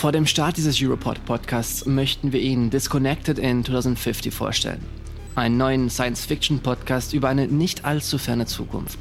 Vor dem Start dieses Europod-Podcasts möchten wir Ihnen Disconnected in 2050 vorstellen. Einen neuen Science-Fiction-Podcast über eine nicht allzu ferne Zukunft.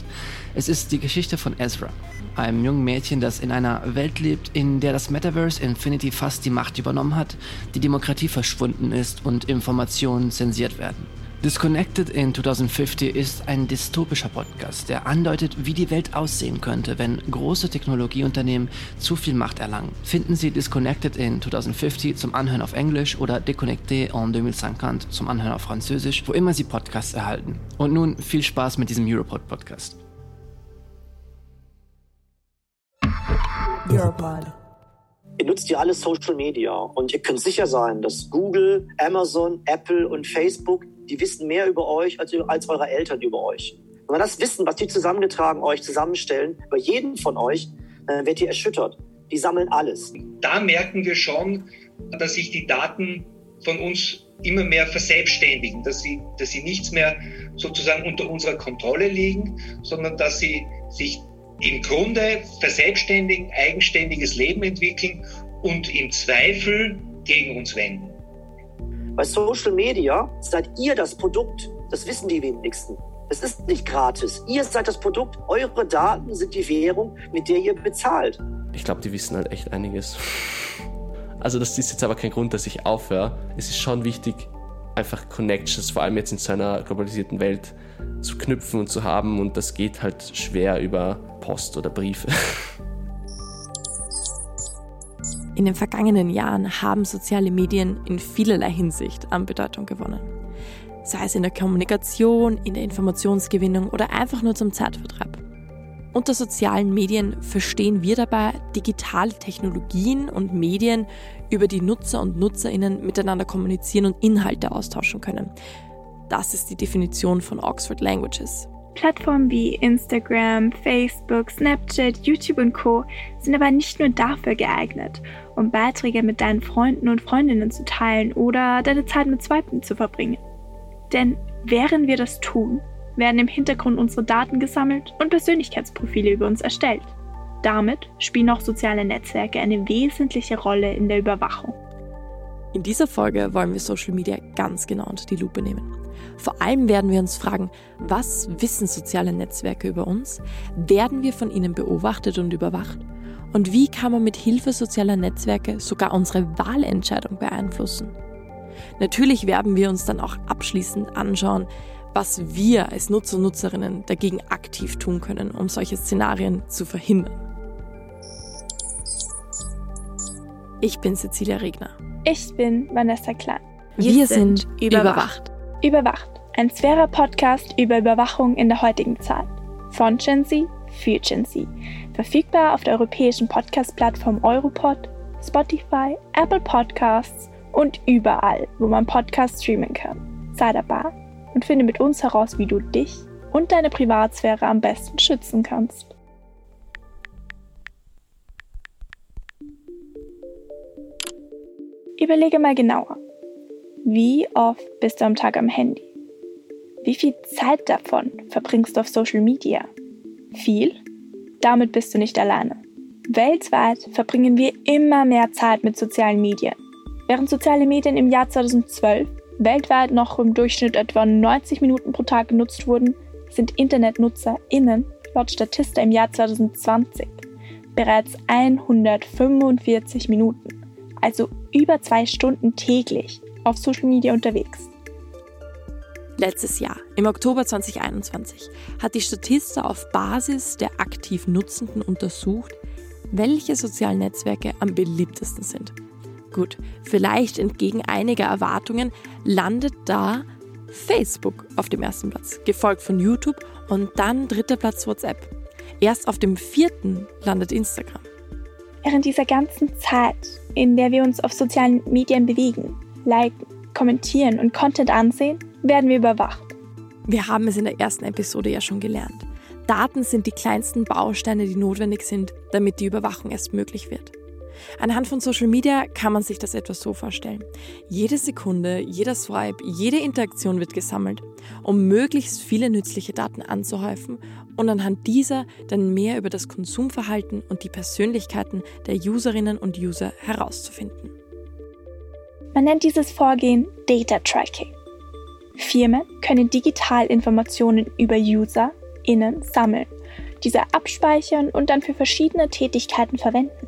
Es ist die Geschichte von Ezra, einem jungen Mädchen, das in einer Welt lebt, in der das Metaverse Infinity fast die Macht übernommen hat, die Demokratie verschwunden ist und Informationen zensiert werden. Disconnected in 2050 ist ein dystopischer Podcast, der andeutet, wie die Welt aussehen könnte, wenn große Technologieunternehmen zu viel Macht erlangen. Finden Sie Disconnected in 2050 zum Anhören auf Englisch oder Déconnecté en 2050 zum Anhören auf Französisch, wo immer Sie Podcasts erhalten. Und nun viel Spaß mit diesem Europod-Podcast. Europod. Ihr nutzt ja alles Social Media und ihr könnt sicher sein, dass Google, Amazon, Apple und Facebook, die wissen mehr über euch als, als eure Eltern über euch. Wenn wir das Wissen, was die zusammengetragen euch zusammenstellen, über jeden von euch, dann werdet ihr erschüttert. Die sammeln alles. Da merken wir schon, dass sich die Daten von uns immer mehr verselbstständigen, dass sie, dass sie nichts mehr sozusagen unter unserer Kontrolle liegen, sondern dass sie sich im Grunde verselbstständigen, eigenständiges Leben entwickeln und im Zweifel gegen uns wenden. Bei Social Media seid ihr das Produkt, das wissen die wenigsten. Es ist nicht gratis. Ihr seid das Produkt, eure Daten sind die Währung, mit der ihr bezahlt. Ich glaube, die wissen halt echt einiges. Also das ist jetzt aber kein Grund, dass ich aufhöre. Es ist schon wichtig, einfach Connections, vor allem jetzt in so einer globalisierten Welt, zu knüpfen und zu haben. Und das geht halt schwer über Post oder Briefe. In den vergangenen Jahren haben soziale Medien in vielerlei Hinsicht an Bedeutung gewonnen. Sei es in der Kommunikation, in der Informationsgewinnung oder einfach nur zum Zeitvertreib. Unter sozialen Medien verstehen wir dabei digitale Technologien und Medien, über die Nutzer und Nutzerinnen miteinander kommunizieren und Inhalte austauschen können. Das ist die Definition von Oxford Languages. Plattformen wie Instagram, Facebook, Snapchat, YouTube und Co sind aber nicht nur dafür geeignet, um Beiträge mit deinen Freunden und Freundinnen zu teilen oder deine Zeit mit Swipen zu verbringen. Denn während wir das tun, werden im Hintergrund unsere Daten gesammelt und Persönlichkeitsprofile über uns erstellt. Damit spielen auch soziale Netzwerke eine wesentliche Rolle in der Überwachung. In dieser Folge wollen wir Social Media ganz genau unter die Lupe nehmen. Vor allem werden wir uns fragen, was wissen soziale Netzwerke über uns? Werden wir von ihnen beobachtet und überwacht? Und wie kann man mit Hilfe sozialer Netzwerke sogar unsere Wahlentscheidung beeinflussen? Natürlich werden wir uns dann auch abschließend anschauen, was wir als Nutzer und Nutzerinnen dagegen aktiv tun können, um solche Szenarien zu verhindern. Ich bin Cecilia Regner. Ich bin Vanessa Klein. Wir, Wir sind, sind überwacht. Überwacht. Ein Sphärer Podcast über Überwachung in der heutigen Zeit. Von Gen Z für Gen Z. Verfügbar auf der europäischen Podcast-Plattform Europod, Spotify, Apple Podcasts und überall, wo man Podcasts streamen kann. Sei dabei und finde mit uns heraus, wie du dich und deine Privatsphäre am besten schützen kannst. Überlege mal genauer. Wie oft bist du am Tag am Handy? Wie viel Zeit davon verbringst du auf Social Media? Viel? Damit bist du nicht alleine. Weltweit verbringen wir immer mehr Zeit mit sozialen Medien. Während soziale Medien im Jahr 2012 weltweit noch im Durchschnitt etwa 90 Minuten pro Tag genutzt wurden, sind InternetnutzerInnen laut Statista im Jahr 2020 bereits 145 Minuten, also über zwei Stunden täglich, auf Social Media unterwegs. Letztes Jahr, im Oktober 2021, hat die Statista auf Basis der aktiv Nutzenden untersucht, welche sozialen Netzwerke am beliebtesten sind. Gut, vielleicht entgegen einiger Erwartungen landet da Facebook auf dem ersten Platz, gefolgt von YouTube und dann dritter Platz WhatsApp. Erst auf dem vierten landet Instagram. Während dieser ganzen Zeit, in der wir uns auf sozialen Medien bewegen, liken, kommentieren und Content ansehen, werden wir überwacht. Wir haben es in der ersten Episode ja schon gelernt. Daten sind die kleinsten Bausteine, die notwendig sind, damit die Überwachung erst möglich wird. Anhand von Social Media kann man sich das etwas so vorstellen. Jede Sekunde, jeder Swipe, jede Interaktion wird gesammelt, um möglichst viele nützliche Daten anzuhäufen und anhand dieser dann mehr über das Konsumverhalten und die Persönlichkeiten der Userinnen und User herauszufinden. Man nennt dieses Vorgehen Data Tracking. Firmen können digital Informationen über UserInnen sammeln, diese abspeichern und dann für verschiedene Tätigkeiten verwenden.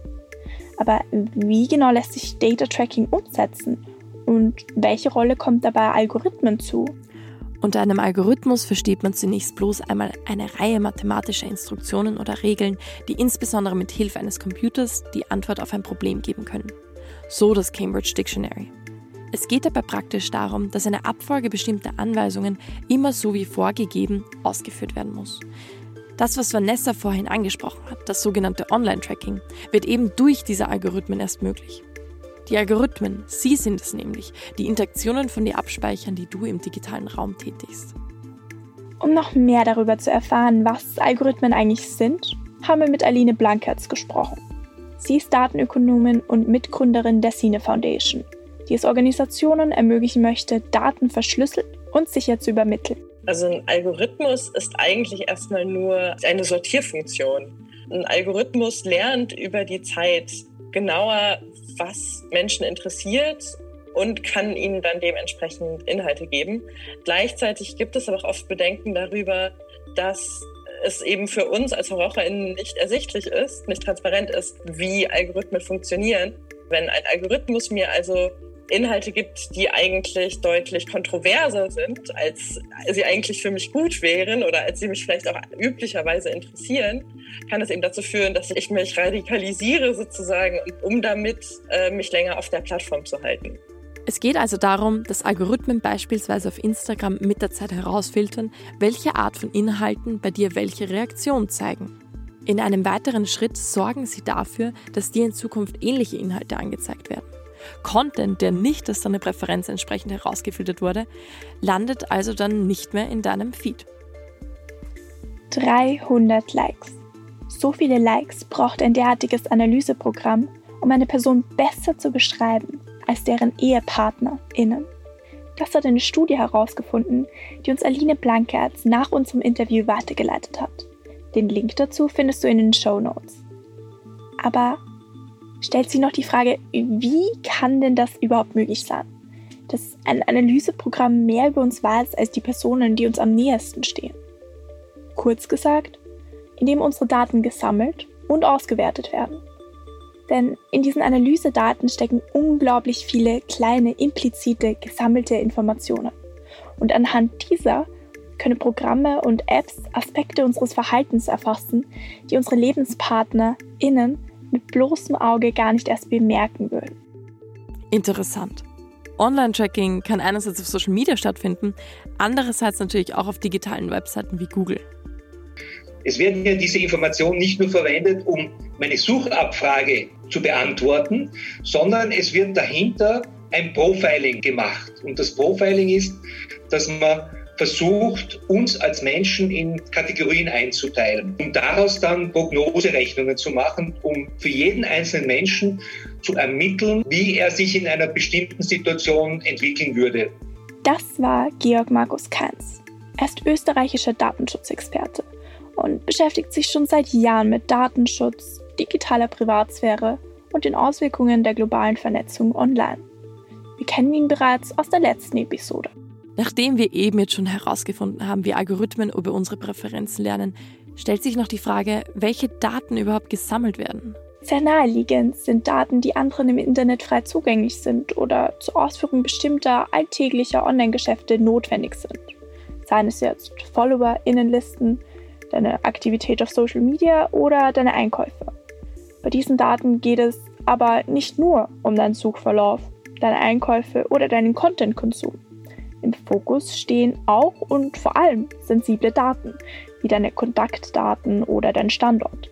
Aber wie genau lässt sich Data Tracking umsetzen? Und welche Rolle kommt dabei Algorithmen zu? Unter einem Algorithmus versteht man zunächst bloß einmal eine Reihe mathematischer Instruktionen oder Regeln, die insbesondere mit Hilfe eines Computers die Antwort auf ein Problem geben können. So das Cambridge Dictionary. Es geht dabei praktisch darum, dass eine Abfolge bestimmter Anweisungen immer so wie vorgegeben ausgeführt werden muss. Das, was Vanessa vorhin angesprochen hat, das sogenannte Online-Tracking, wird eben durch diese Algorithmen erst möglich. Die Algorithmen, sie sind es nämlich, die Interaktionen von dir abspeichern, die du im digitalen Raum tätigst. Um noch mehr darüber zu erfahren, was Algorithmen eigentlich sind, haben wir mit Aline Blankertz gesprochen. Sie ist Datenökonomin und Mitgründerin der Cine Foundation, die es Organisationen ermöglichen möchte, Daten verschlüsselt und sicher zu übermitteln. Also ein Algorithmus ist eigentlich erstmal nur eine Sortierfunktion. Ein Algorithmus lernt über die Zeit genauer, was Menschen interessiert und kann ihnen dann dementsprechend Inhalte geben. Gleichzeitig gibt es aber auch oft Bedenken darüber, dass es eben für uns als VerbraucherInnen nicht ersichtlich ist, nicht transparent ist, wie Algorithmen funktionieren. Wenn ein Algorithmus mir also Inhalte gibt, die eigentlich deutlich kontroverser sind, als sie eigentlich für mich gut wären oder als sie mich vielleicht auch üblicherweise interessieren, kann es eben dazu führen, dass ich mich radikalisiere sozusagen, um damit äh, mich länger auf der Plattform zu halten. Es geht also darum, dass Algorithmen beispielsweise auf Instagram mit der Zeit herausfiltern, welche Art von Inhalten bei dir welche Reaktion zeigen. In einem weiteren Schritt sorgen sie dafür, dass dir in Zukunft ähnliche Inhalte angezeigt werden. Content, der nicht aus deiner Präferenz entsprechend herausgefiltert wurde, landet also dann nicht mehr in deinem Feed. 300 Likes. So viele Likes braucht ein derartiges Analyseprogramm, um eine Person besser zu beschreiben als deren EhepartnerInnen. Das hat eine Studie herausgefunden, die uns Aline Blankertz nach unserem Interview weitergeleitet hat. Den Link dazu findest du in den Show Notes. Aber stellt sich noch die Frage, wie kann denn das überhaupt möglich sein? Dass ein Analyseprogramm mehr über uns weiß als die Personen, die uns am nähersten stehen. Kurz gesagt, indem unsere Daten gesammelt und ausgewertet werden. Denn in diesen Analysedaten stecken unglaublich viele kleine, implizite, gesammelte Informationen. Und anhand dieser können Programme und Apps Aspekte unseres Verhaltens erfassen, die unsere LebenspartnerInnen mit bloßem Auge gar nicht erst bemerken würden. Interessant. Online-Tracking kann einerseits auf Social Media stattfinden, andererseits natürlich auch auf digitalen Webseiten wie Google. Es werden ja diese Informationen nicht nur verwendet, um meine Suchabfrage zu beantworten, sondern es wird dahinter ein Profiling gemacht. Und das Profiling ist, dass man versucht, uns als Menschen in Kategorien einzuteilen, um daraus dann Prognoserechnungen zu machen, um für jeden einzelnen Menschen zu ermitteln, wie er sich in einer bestimmten Situation entwickeln würde. Das war Georg Markus Keins. Er ist österreichischer Datenschutzexperte und beschäftigt sich schon seit Jahren mit Datenschutz, digitaler Privatsphäre und den Auswirkungen der globalen Vernetzung online. Wir kennen ihn bereits aus der letzten Episode. Nachdem wir eben jetzt schon herausgefunden haben, wie Algorithmen über unsere Präferenzen lernen, stellt sich noch die Frage, welche Daten überhaupt gesammelt werden. Sehr naheliegend sind Daten, die anderen im Internet frei zugänglich sind oder zur Ausführung bestimmter alltäglicher Online-Geschäfte notwendig sind. Seien es jetzt Follower, Innenlisten, deine Aktivität auf Social Media oder deine Einkäufe. Bei diesen Daten geht es aber nicht nur um deinen Suchverlauf, deine Einkäufe oder deinen Content-Konsum. Im Fokus stehen auch und vor allem sensible Daten, wie deine Kontaktdaten oder dein Standort.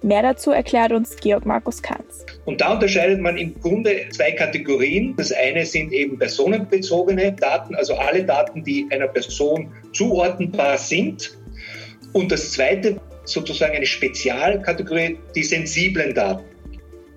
Mehr dazu erklärt uns Georg Markus Kanz. Und da unterscheidet man im Grunde zwei Kategorien. Das eine sind eben personenbezogene Daten, also alle Daten, die einer Person zuordnenbar sind. Und das zweite, sozusagen eine Spezialkategorie, die sensiblen Daten.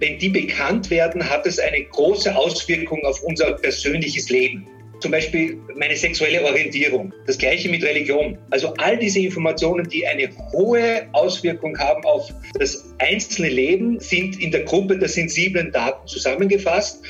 wenn die bekannt werden, hat es eine große Auswirkung auf unser persönliches Leben. Zum Beispiel meine sexuelle Orientierung. Das gleiche mit Religion. Also all diese Informationen, die eine hohe Auswirkung haben auf das einzelne Leben, sind in der Gruppe der sensiblen Daten zusammengefasst.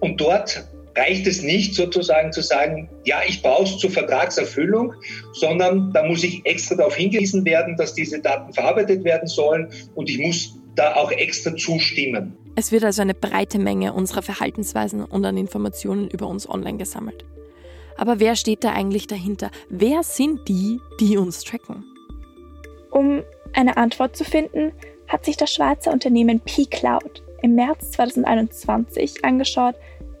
Und dort reicht es nicht sozusagen zu sagen, ja, ich brauche es zur Vertragserfüllung, sondern da muss ich extra darauf hingewiesen werden, dass diese Daten verarbeitet werden sollen und ich muss da auch extra zustimmen. Es wird also eine breite Menge unserer Verhaltensweisen und an Informationen über uns online gesammelt. Aber wer steht da eigentlich dahinter? Wer sind die, die uns tracken? Um eine Antwort zu finden, hat sich das Schweizer Unternehmen P-Cloud im März 2021 angeschaut,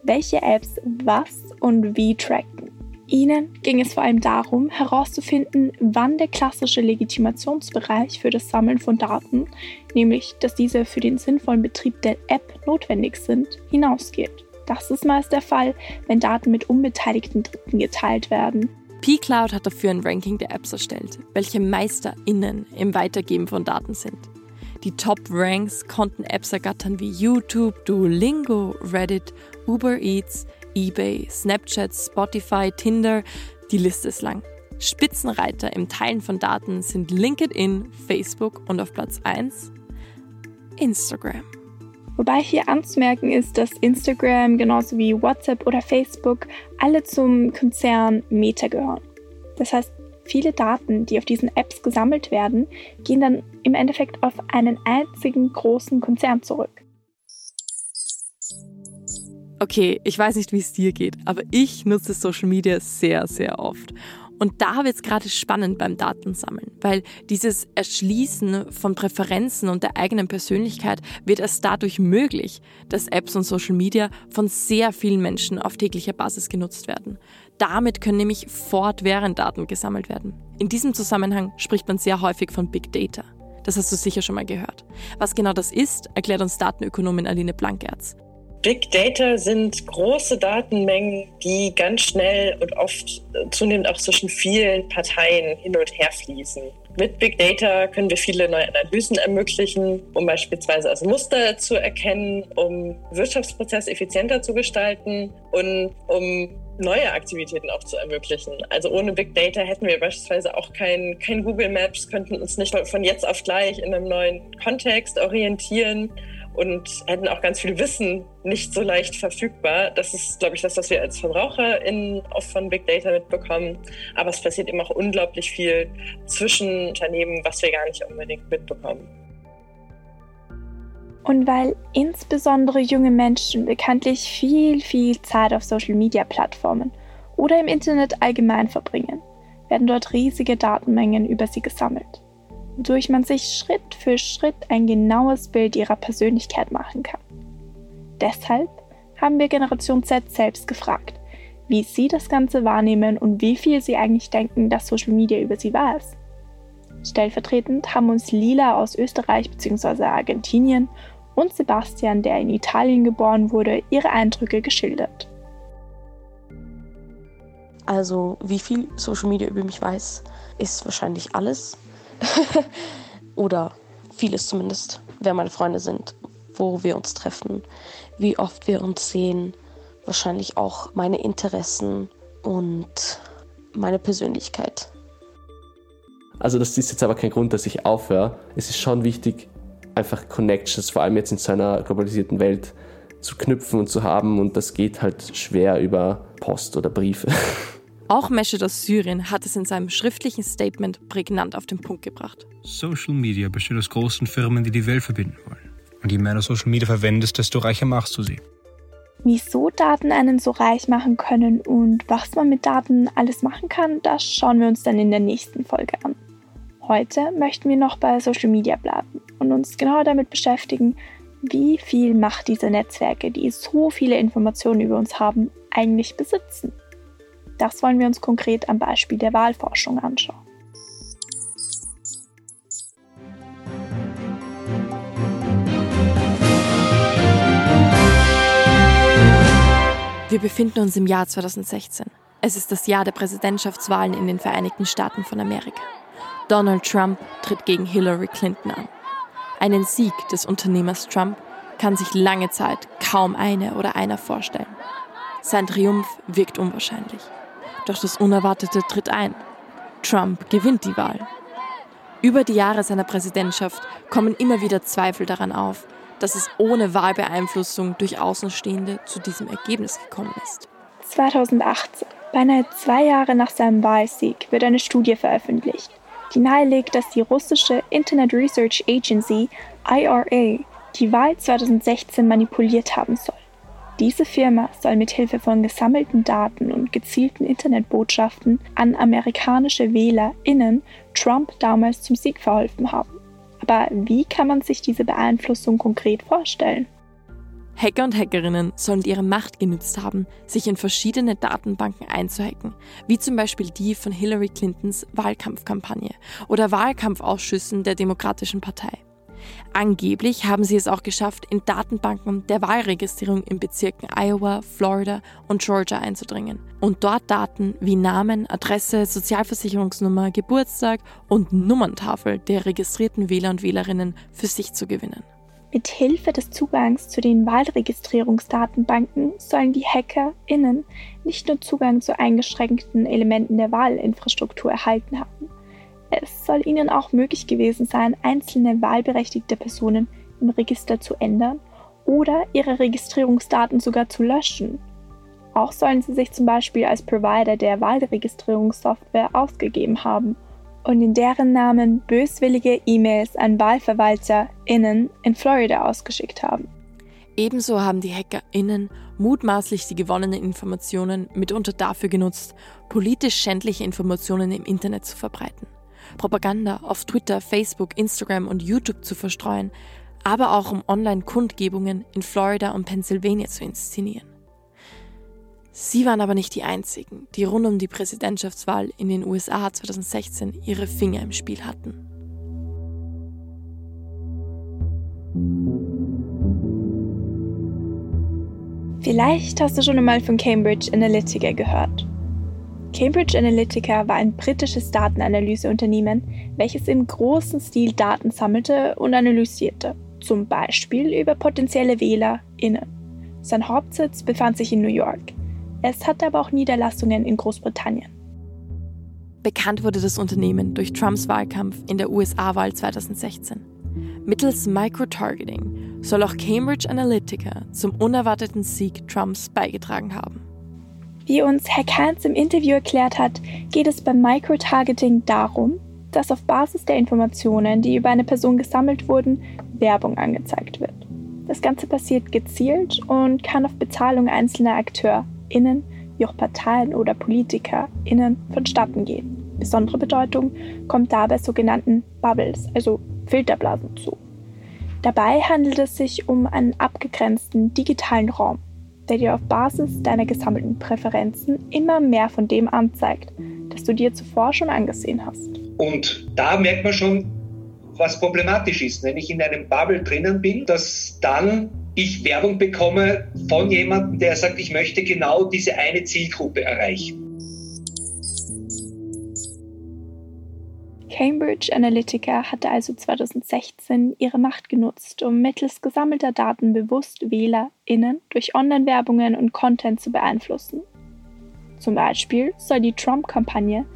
welche Apps was und wie tracken. Ihnen ging es vor allem darum, herauszufinden, wann der klassische Legitimationsbereich für das Sammeln von Daten, nämlich dass diese für den sinnvollen Betrieb der App notwendig sind, hinausgeht. Das ist meist der Fall, wenn Daten mit unbeteiligten Dritten geteilt werden. P-Cloud hat dafür ein Ranking der Apps erstellt, welche MeisterInnen im Weitergeben von Daten sind. Die Top-Ranks konnten Apps ergattern wie YouTube, Duolingo, Reddit, Uber Eats, eBay, Snapchat, Spotify, Tinder, die Liste ist lang. Spitzenreiter im Teilen von Daten sind LinkedIn, Facebook und auf Platz 1 Instagram. Wobei hier anzumerken ist, dass Instagram genauso wie WhatsApp oder Facebook alle zum Konzern Meta gehören. Das heißt, viele Daten, die auf diesen Apps gesammelt werden, gehen dann im Endeffekt auf einen einzigen großen Konzern zurück. Okay, ich weiß nicht, wie es dir geht, aber ich nutze Social Media sehr, sehr oft. Und da wird es gerade spannend beim Datensammeln, weil dieses Erschließen von Präferenzen und der eigenen Persönlichkeit wird erst dadurch möglich, dass Apps und Social Media von sehr vielen Menschen auf täglicher Basis genutzt werden. Damit können nämlich fortwährend Daten gesammelt werden. In diesem Zusammenhang spricht man sehr häufig von Big Data. Das hast du sicher schon mal gehört. Was genau das ist, erklärt uns Datenökonomin Aline Blankerz. Big Data sind große Datenmengen, die ganz schnell und oft zunehmend auch zwischen vielen Parteien hin und her fließen. Mit Big Data können wir viele neue Analysen ermöglichen, um beispielsweise also Muster zu erkennen, um Wirtschaftsprozesse effizienter zu gestalten und um neue Aktivitäten auch zu ermöglichen. Also ohne Big Data hätten wir beispielsweise auch kein, kein Google Maps, könnten uns nicht von jetzt auf gleich in einem neuen Kontext orientieren und hätten auch ganz viel Wissen nicht so leicht verfügbar. Das ist, glaube ich, das, was wir als VerbraucherInnen oft von Big Data mitbekommen. Aber es passiert eben auch unglaublich viel zwischen Unternehmen, was wir gar nicht unbedingt mitbekommen. Und weil insbesondere junge Menschen bekanntlich viel, viel Zeit auf Social-Media-Plattformen oder im Internet allgemein verbringen, werden dort riesige Datenmengen über sie gesammelt wodurch man sich Schritt für Schritt ein genaues Bild ihrer Persönlichkeit machen kann. Deshalb haben wir Generation Z selbst gefragt, wie sie das Ganze wahrnehmen und wie viel sie eigentlich denken, dass Social Media über sie weiß. Stellvertretend haben uns Lila aus Österreich bzw. Argentinien und Sebastian, der in Italien geboren wurde, ihre Eindrücke geschildert. Also, wie viel Social Media über mich weiß, ist wahrscheinlich alles. Oder vieles zumindest, wer meine Freunde sind, wo wir uns treffen, wie oft wir uns sehen, wahrscheinlich auch meine Interessen und meine Persönlichkeit. Also das ist jetzt aber kein Grund, dass ich aufhöre. Es ist schon wichtig, einfach Connections, vor allem jetzt in so einer globalisierten Welt, zu knüpfen und zu haben. Und das geht halt schwer über Post oder Briefe. Auch Meshed aus Syrien hat es in seinem schriftlichen Statement prägnant auf den Punkt gebracht. Social Media besteht aus großen Firmen, die die Welt verbinden wollen. Und je mehr du Social Media verwendest, desto reicher machst du sie. Wieso Daten einen so reich machen können und was man mit Daten alles machen kann, das schauen wir uns dann in der nächsten Folge an. Heute möchten wir noch bei Social Media bleiben und uns genauer damit beschäftigen, wie viel Macht diese Netzwerke, die so viele Informationen über uns haben, eigentlich besitzen. Das wollen wir uns konkret am Beispiel der Wahlforschung anschauen. Wir befinden uns im Jahr 2016. Es ist das Jahr der Präsidentschaftswahlen in den Vereinigten Staaten von Amerika. Donald Trump tritt gegen Hillary Clinton an. Einen Sieg des Unternehmers Trump kann sich lange Zeit kaum eine oder einer vorstellen. Sein Triumph wirkt unwahrscheinlich. Doch das Unerwartete tritt ein. Trump gewinnt die Wahl. Über die Jahre seiner Präsidentschaft kommen immer wieder Zweifel daran auf, dass es ohne Wahlbeeinflussung durch Außenstehende zu diesem Ergebnis gekommen ist. 2018, beinahe zwei Jahre nach seinem Wahlsieg, wird eine Studie veröffentlicht, die nahelegt, dass die russische Internet Research Agency IRA die Wahl 2016 manipuliert haben soll. Diese Firma soll mit Hilfe von gesammelten Daten und gezielten Internetbotschaften an amerikanische WählerInnen Trump damals zum Sieg verholfen haben. Aber wie kann man sich diese Beeinflussung konkret vorstellen? Hacker und Hackerinnen sollen ihre Macht genützt haben, sich in verschiedene Datenbanken einzuhacken, wie zum Beispiel die von Hillary Clintons Wahlkampfkampagne oder Wahlkampfausschüssen der Demokratischen Partei. Angeblich haben sie es auch geschafft, in Datenbanken der Wahlregistrierung in Bezirken Iowa, Florida und Georgia einzudringen und dort Daten wie Namen, Adresse, Sozialversicherungsnummer, Geburtstag und Nummerntafel der registrierten Wähler und Wählerinnen für sich zu gewinnen. Mit Hilfe des Zugangs zu den Wahlregistrierungsdatenbanken sollen die HackerInnen nicht nur Zugang zu eingeschränkten Elementen der Wahlinfrastruktur erhalten haben, es soll ihnen auch möglich gewesen sein, einzelne wahlberechtigte Personen im Register zu ändern oder ihre Registrierungsdaten sogar zu löschen. Auch sollen sie sich zum Beispiel als Provider der Wahlregistrierungssoftware ausgegeben haben und in deren Namen böswillige E-Mails an WahlverwalterInnen in Florida ausgeschickt haben. Ebenso haben die HackerInnen mutmaßlich die gewonnenen Informationen mitunter dafür genutzt, politisch schändliche Informationen im Internet zu verbreiten. Propaganda auf Twitter, Facebook, Instagram und YouTube zu verstreuen, aber auch um Online-Kundgebungen in Florida und Pennsylvania zu inszenieren. Sie waren aber nicht die einzigen, die rund um die Präsidentschaftswahl in den USA 2016 ihre Finger im Spiel hatten. Vielleicht hast du schon einmal von Cambridge Analytica gehört. Cambridge Analytica war ein britisches Datenanalyseunternehmen, welches im großen Stil Daten sammelte und analysierte, zum Beispiel über potenzielle WählerInnen. Sein Hauptsitz befand sich in New York. Es hatte aber auch Niederlassungen in Großbritannien. Bekannt wurde das Unternehmen durch Trumps Wahlkampf in der USA-Wahl 2016. Mittels Microtargeting soll auch Cambridge Analytica zum unerwarteten Sieg Trumps beigetragen haben. Wie uns Herr Kantz im Interview erklärt hat, geht es beim Microtargeting darum, dass auf Basis der Informationen, die über eine Person gesammelt wurden, Werbung angezeigt wird. Das Ganze passiert gezielt und kann auf Bezahlung einzelner AkteurInnen, wie auch Parteien oder PolitikerInnen vonstatten gehen. Besondere Bedeutung kommt dabei sogenannten Bubbles, also Filterblasen zu. Dabei handelt es sich um einen abgegrenzten digitalen Raum, der dir auf Basis deiner gesammelten Präferenzen immer mehr von dem anzeigt, das du dir zuvor schon angesehen hast. Und da merkt man schon, was problematisch ist. Wenn ich in einem Bubble drinnen bin, dass dann ich Werbung bekomme von jemandem, der sagt, ich möchte genau diese eine Zielgruppe erreichen. Cambridge Analytica hatte also 2016 ihre Macht genutzt, um mittels gesammelter Daten bewusst WählerInnen durch Online-Werbungen und Content zu beeinflussen. Zum Beispiel soll die Trump-Kampagne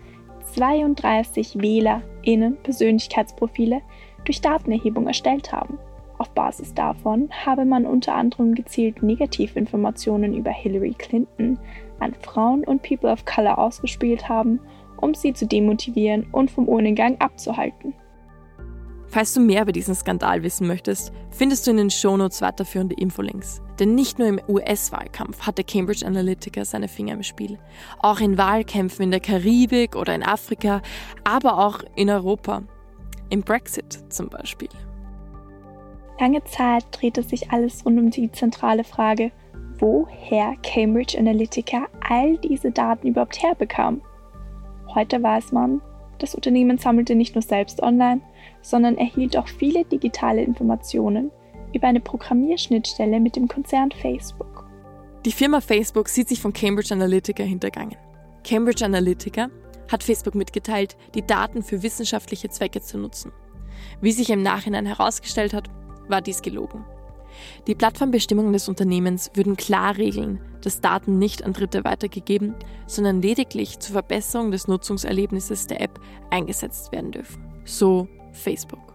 32 WählerInnen Persönlichkeitsprofile durch Datenerhebung erstellt haben. Auf Basis davon habe man unter anderem gezielt Negativinformationen über Hillary Clinton an Frauen und People of Color ausgespielt haben um sie zu demotivieren und vom Urnengang abzuhalten. Falls du mehr über diesen Skandal wissen möchtest, findest du in den Shownotes weiterführende Infolinks. Denn nicht nur im US-Wahlkampf hatte Cambridge Analytica seine Finger im Spiel. Auch in Wahlkämpfen in der Karibik oder in Afrika, aber auch in Europa. Im Brexit zum Beispiel. Lange Zeit drehte sich alles rund um die zentrale Frage, woher Cambridge Analytica all diese Daten überhaupt herbekam. Heute weiß man, das Unternehmen sammelte nicht nur selbst online, sondern erhielt auch viele digitale Informationen über eine Programmierschnittstelle mit dem Konzern Facebook. Die Firma Facebook sieht sich von Cambridge Analytica hintergangen. Cambridge Analytica hat Facebook mitgeteilt, die Daten für wissenschaftliche Zwecke zu nutzen. Wie sich im Nachhinein herausgestellt hat, war dies gelogen. Die Plattformbestimmungen des Unternehmens würden klar regeln, dass Daten nicht an Dritte weitergegeben, sondern lediglich zur Verbesserung des Nutzungserlebnisses der App eingesetzt werden dürfen. So Facebook.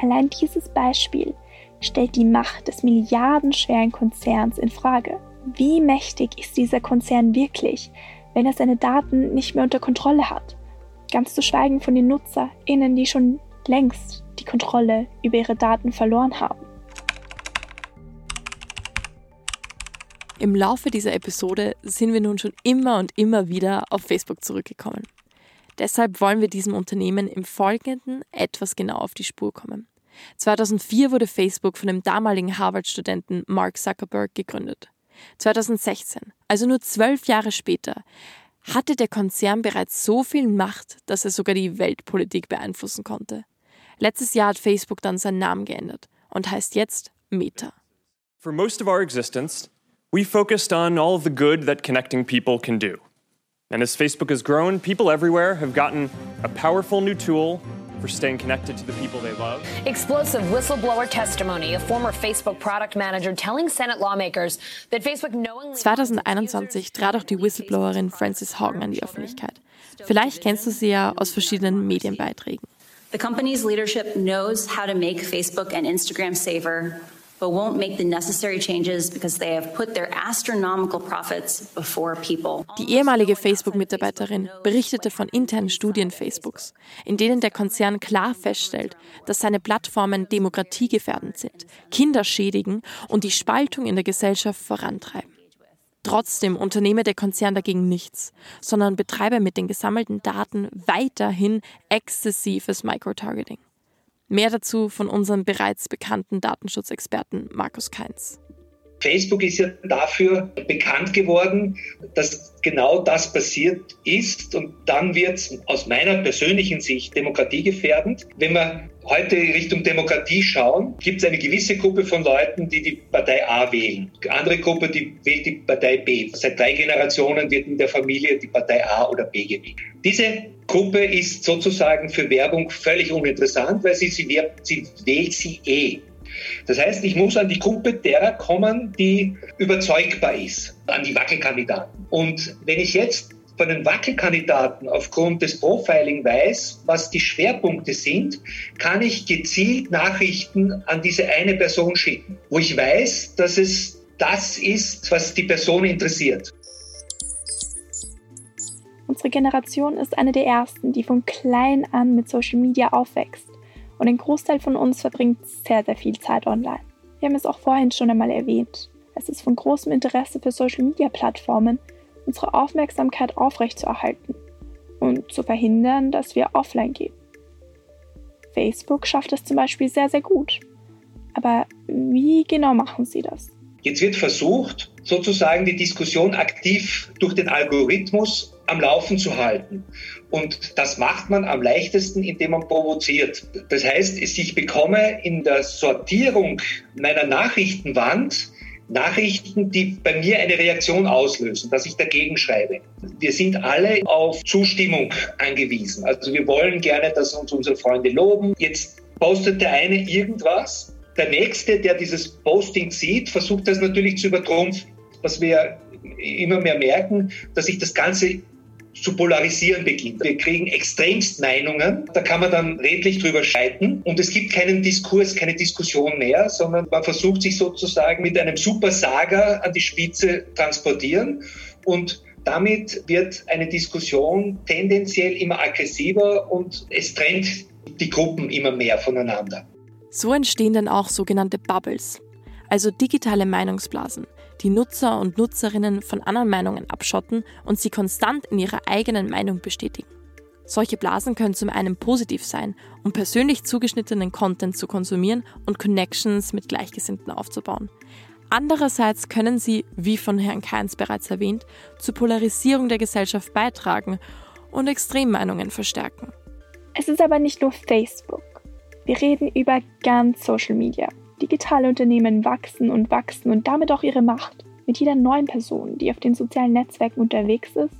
Allein dieses Beispiel stellt die Macht des milliardenschweren Konzerns in Frage. Wie mächtig ist dieser Konzern wirklich, wenn er seine Daten nicht mehr unter Kontrolle hat? Ganz zu schweigen von den NutzerInnen, die schon längst die Kontrolle über ihre Daten verloren haben. Im Laufe dieser Episode sind wir nun schon immer und immer wieder auf Facebook zurückgekommen. Deshalb wollen wir diesem Unternehmen im Folgenden etwas genau auf die Spur kommen. 2004 wurde Facebook von dem damaligen Harvard-Studenten Mark Zuckerberg gegründet. 2016, also nur zwölf Jahre später, hatte der Konzern bereits so viel Macht, dass er sogar die Weltpolitik beeinflussen konnte. Letztes Jahr hat Facebook dann seinen Namen geändert und heißt jetzt Meta. For most of our existence, we focused on all of the good that connecting people can do. And as Facebook has grown, people everywhere have gotten a powerful new tool for staying connected to the people they love. Explosive whistleblower testimony, a former Facebook product manager telling Senate lawmakers that Facebook knowingly 2021 trat auch die Whistleblowerin Frances Haugen an die Öffentlichkeit. Vielleicht kennst du sie ja aus verschiedenen Medienbeiträgen. The company's leadership knows how to make Facebook and Instagram safer but won't make the necessary changes because they have put their astronomical profits before people. Die ehemalige Facebook-Mitarbeiterin berichtete von internen Studien Facebooks, in denen der Konzern klar feststellt, dass seine Plattformen demokratiegefährdend sind, Kinder schädigen und die Spaltung in der Gesellschaft vorantreiben. Trotzdem unternehme der Konzern dagegen nichts, sondern betreibe mit den gesammelten Daten weiterhin exzessives Microtargeting. Mehr dazu von unserem bereits bekannten Datenschutzexperten Markus Keins. Facebook ist ja dafür bekannt geworden, dass genau das passiert ist und dann wird es aus meiner persönlichen Sicht demokratiegefährdend. Wenn wir heute Richtung Demokratie schauen, gibt es eine gewisse Gruppe von Leuten, die die Partei A wählen. Die andere Gruppe, die wählt die Partei B. Seit drei Generationen wird in der Familie die Partei A oder B gewählt. Diese Gruppe ist sozusagen für Werbung völlig uninteressant, weil sie, sie, sie wählt sie eh. Das heißt, ich muss an die Gruppe derer kommen, die überzeugbar ist, an die Wackelkandidaten. Und wenn ich jetzt von den Wackelkandidaten aufgrund des Profiling weiß, was die Schwerpunkte sind, kann ich gezielt Nachrichten an diese eine Person schicken, wo ich weiß, dass es das ist, was die Person interessiert. Unsere Generation ist eine der ersten, die von klein an mit Social Media aufwächst. Und ein Großteil von uns verbringt sehr, sehr viel Zeit online. Wir haben es auch vorhin schon einmal erwähnt. Es ist von großem Interesse für Social-Media-Plattformen, unsere Aufmerksamkeit aufrechtzuerhalten und zu verhindern, dass wir offline gehen. Facebook schafft es zum Beispiel sehr, sehr gut. Aber wie genau machen sie das? Jetzt wird versucht, sozusagen die Diskussion aktiv durch den Algorithmus am Laufen zu halten. Und das macht man am leichtesten, indem man provoziert. Das heißt, ich bekomme in der Sortierung meiner Nachrichtenwand Nachrichten, die bei mir eine Reaktion auslösen, dass ich dagegen schreibe. Wir sind alle auf Zustimmung angewiesen. Also wir wollen gerne, dass uns unsere Freunde loben. Jetzt postet der eine irgendwas. Der nächste, der dieses Posting sieht, versucht das natürlich zu übertrumpfen. Was wir immer mehr merken, dass sich das Ganze zu polarisieren beginnt. Wir kriegen extremst Meinungen, da kann man dann redlich drüber scheiden und es gibt keinen Diskurs, keine Diskussion mehr, sondern man versucht sich sozusagen mit einem Super Saga an die Spitze transportieren und damit wird eine Diskussion tendenziell immer aggressiver und es trennt die Gruppen immer mehr voneinander. So entstehen dann auch sogenannte Bubbles, also digitale Meinungsblasen, die Nutzer und Nutzerinnen von anderen Meinungen abschotten und sie konstant in ihrer eigenen Meinung bestätigen. Solche Blasen können zum einen positiv sein, um persönlich zugeschnittenen Content zu konsumieren und Connections mit Gleichgesinnten aufzubauen. Andererseits können sie, wie von Herrn Keins bereits erwähnt, zur Polarisierung der Gesellschaft beitragen und Extremmeinungen verstärken. Es ist aber nicht nur Facebook. Wir reden über ganz Social Media. Digitale Unternehmen wachsen und wachsen und damit auch ihre Macht. Mit jeder neuen Person, die auf den sozialen Netzwerken unterwegs ist,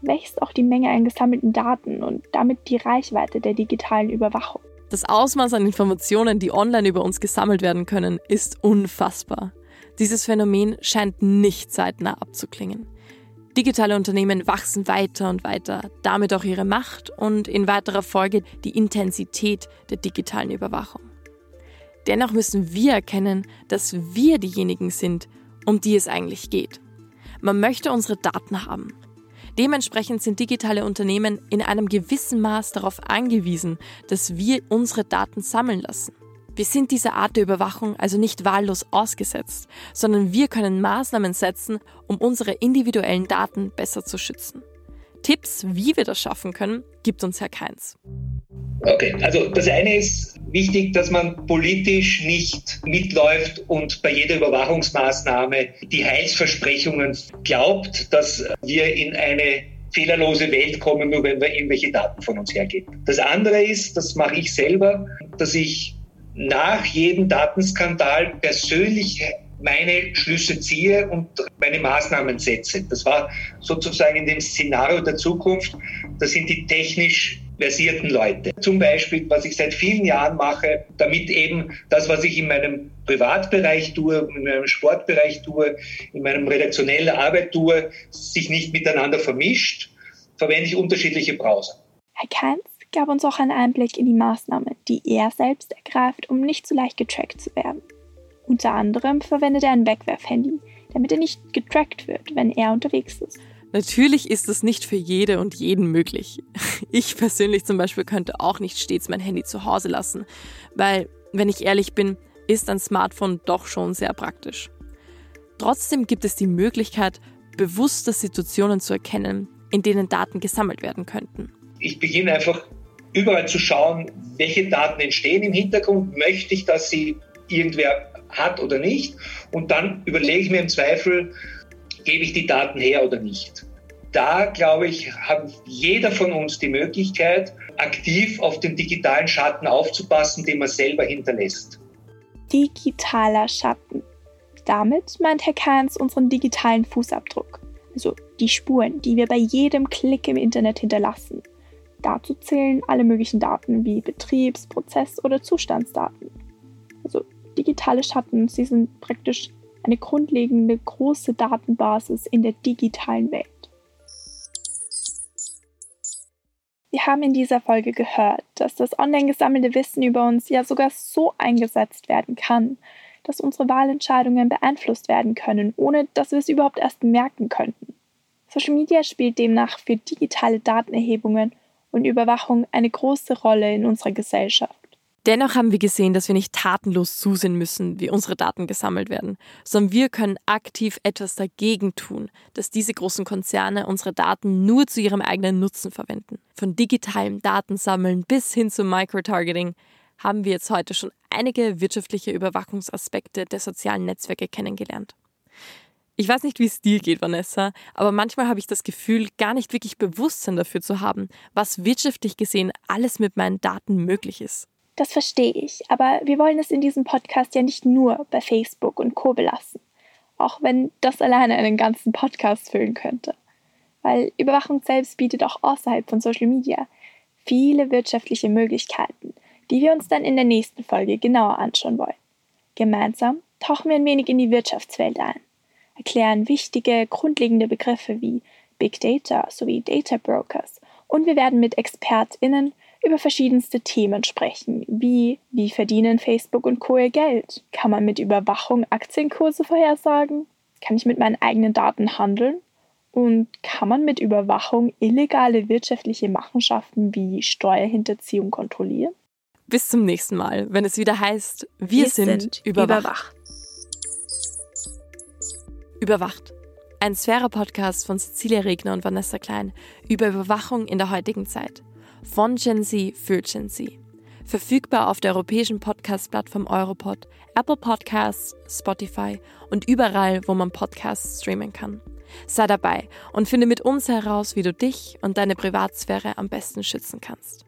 wächst auch die Menge an gesammelten Daten und damit die Reichweite der digitalen Überwachung. Das Ausmaß an Informationen, die online über uns gesammelt werden können, ist unfassbar. Dieses Phänomen scheint nicht zeitnah abzuklingen. Digitale Unternehmen wachsen weiter und weiter, damit auch ihre Macht und in weiterer Folge die Intensität der digitalen Überwachung. Dennoch müssen wir erkennen, dass wir diejenigen sind, um die es eigentlich geht. Man möchte unsere Daten haben. Dementsprechend sind digitale Unternehmen in einem gewissen Maß darauf angewiesen, dass wir unsere Daten sammeln lassen. Wir sind dieser Art der Überwachung also nicht wahllos ausgesetzt, sondern wir können Maßnahmen setzen, um unsere individuellen Daten besser zu schützen. Tipps, wie wir das schaffen können, gibt uns Herr Keins. Okay, also das eine ist wichtig, dass man politisch nicht mitläuft und bei jeder Überwachungsmaßnahme die Heilsversprechungen glaubt, dass wir in eine fehlerlose Welt kommen, nur wenn wir irgendwelche Daten von uns hergeben. Das andere ist, das mache ich selber, dass ich nach jedem Datenskandal persönlich meine Schlüsse ziehe und meine Maßnahmen setze. Das war sozusagen in dem Szenario der Zukunft. Das sind die technisch versierten Leute. Zum Beispiel, was ich seit vielen Jahren mache, damit eben das, was ich in meinem Privatbereich tue, in meinem Sportbereich tue, in meinem redaktionellen Arbeit tue, sich nicht miteinander vermischt, verwende ich unterschiedliche Browser. Herr Keins gab uns auch einen Einblick in die Maßnahmen, die er selbst ergreift, um nicht so leicht getrackt zu werden. Unter anderem verwendet er ein Wegwerfhandy, damit er nicht getrackt wird, wenn er unterwegs ist. Natürlich ist es nicht für jede und jeden möglich. Ich persönlich zum Beispiel könnte auch nicht stets mein Handy zu Hause lassen, weil, wenn ich ehrlich bin, ist ein Smartphone doch schon sehr praktisch. Trotzdem gibt es die Möglichkeit, bewusste Situationen zu erkennen, in denen Daten gesammelt werden könnten. Ich beginne einfach überall zu schauen, welche Daten entstehen im Hintergrund. Möchte ich, dass sie irgendwer hat oder nicht? Und dann überlege ich mir im Zweifel, gebe ich die Daten her oder nicht. Da, glaube ich, hat jeder von uns die Möglichkeit, aktiv auf den digitalen Schatten aufzupassen, den man selber hinterlässt. Digitaler Schatten. Damit meint Herr Kahns unseren digitalen Fußabdruck, also die Spuren, die wir bei jedem Klick im Internet hinterlassen. Dazu zählen alle möglichen Daten wie Betriebs-, Prozess- oder Zustandsdaten. Also digitale Schatten, sie sind praktisch eine grundlegende große Datenbasis in der digitalen Welt. Wir haben in dieser Folge gehört, dass das online gesammelte Wissen über uns ja sogar so eingesetzt werden kann, dass unsere Wahlentscheidungen beeinflusst werden können, ohne dass wir es überhaupt erst merken könnten. Social Media spielt demnach für digitale Datenerhebungen und Überwachung eine große Rolle in unserer Gesellschaft. Dennoch haben wir gesehen, dass wir nicht tatenlos zusehen müssen, wie unsere Daten gesammelt werden, sondern wir können aktiv etwas dagegen tun, dass diese großen Konzerne unsere Daten nur zu ihrem eigenen Nutzen verwenden. Von digitalem Datensammeln bis hin zum Microtargeting haben wir jetzt heute schon einige wirtschaftliche Überwachungsaspekte der sozialen Netzwerke kennengelernt. Ich weiß nicht, wie es dir geht, Vanessa, aber manchmal habe ich das Gefühl, gar nicht wirklich Bewusstsein dafür zu haben, was wirtschaftlich gesehen alles mit meinen Daten möglich ist. Das verstehe ich, aber wir wollen es in diesem Podcast ja nicht nur bei Facebook und Co. belassen, auch wenn das alleine einen ganzen Podcast füllen könnte. Weil Überwachung selbst bietet auch außerhalb von Social Media viele wirtschaftliche Möglichkeiten, die wir uns dann in der nächsten Folge genauer anschauen wollen. Gemeinsam tauchen wir ein wenig in die Wirtschaftswelt ein, erklären wichtige, grundlegende Begriffe wie Big Data sowie Data Brokers. Und wir werden mit ExpertInnen über verschiedenste Themen sprechen, wie wie verdienen Facebook und Co. ihr Geld? Kann man mit Überwachung Aktienkurse vorhersagen? Kann ich mit meinen eigenen Daten handeln? Und kann man mit Überwachung illegale wirtschaftliche Machenschaften wie Steuerhinterziehung kontrollieren? Bis zum nächsten Mal, wenn es wieder heißt, wir, wir sind, sind überwacht. überwacht. Überwacht. Ein Sphäre-Podcast von Cecilia Regner und Vanessa Klein über Überwachung in der heutigen Zeit von Gen Z für Gen Z. Verfügbar auf der europäischen Podcast-Plattform Europod, Apple Podcasts, Spotify und überall, wo man Podcasts streamen kann. Sei dabei und finde mit uns heraus, wie du dich und deine Privatsphäre am besten schützen kannst.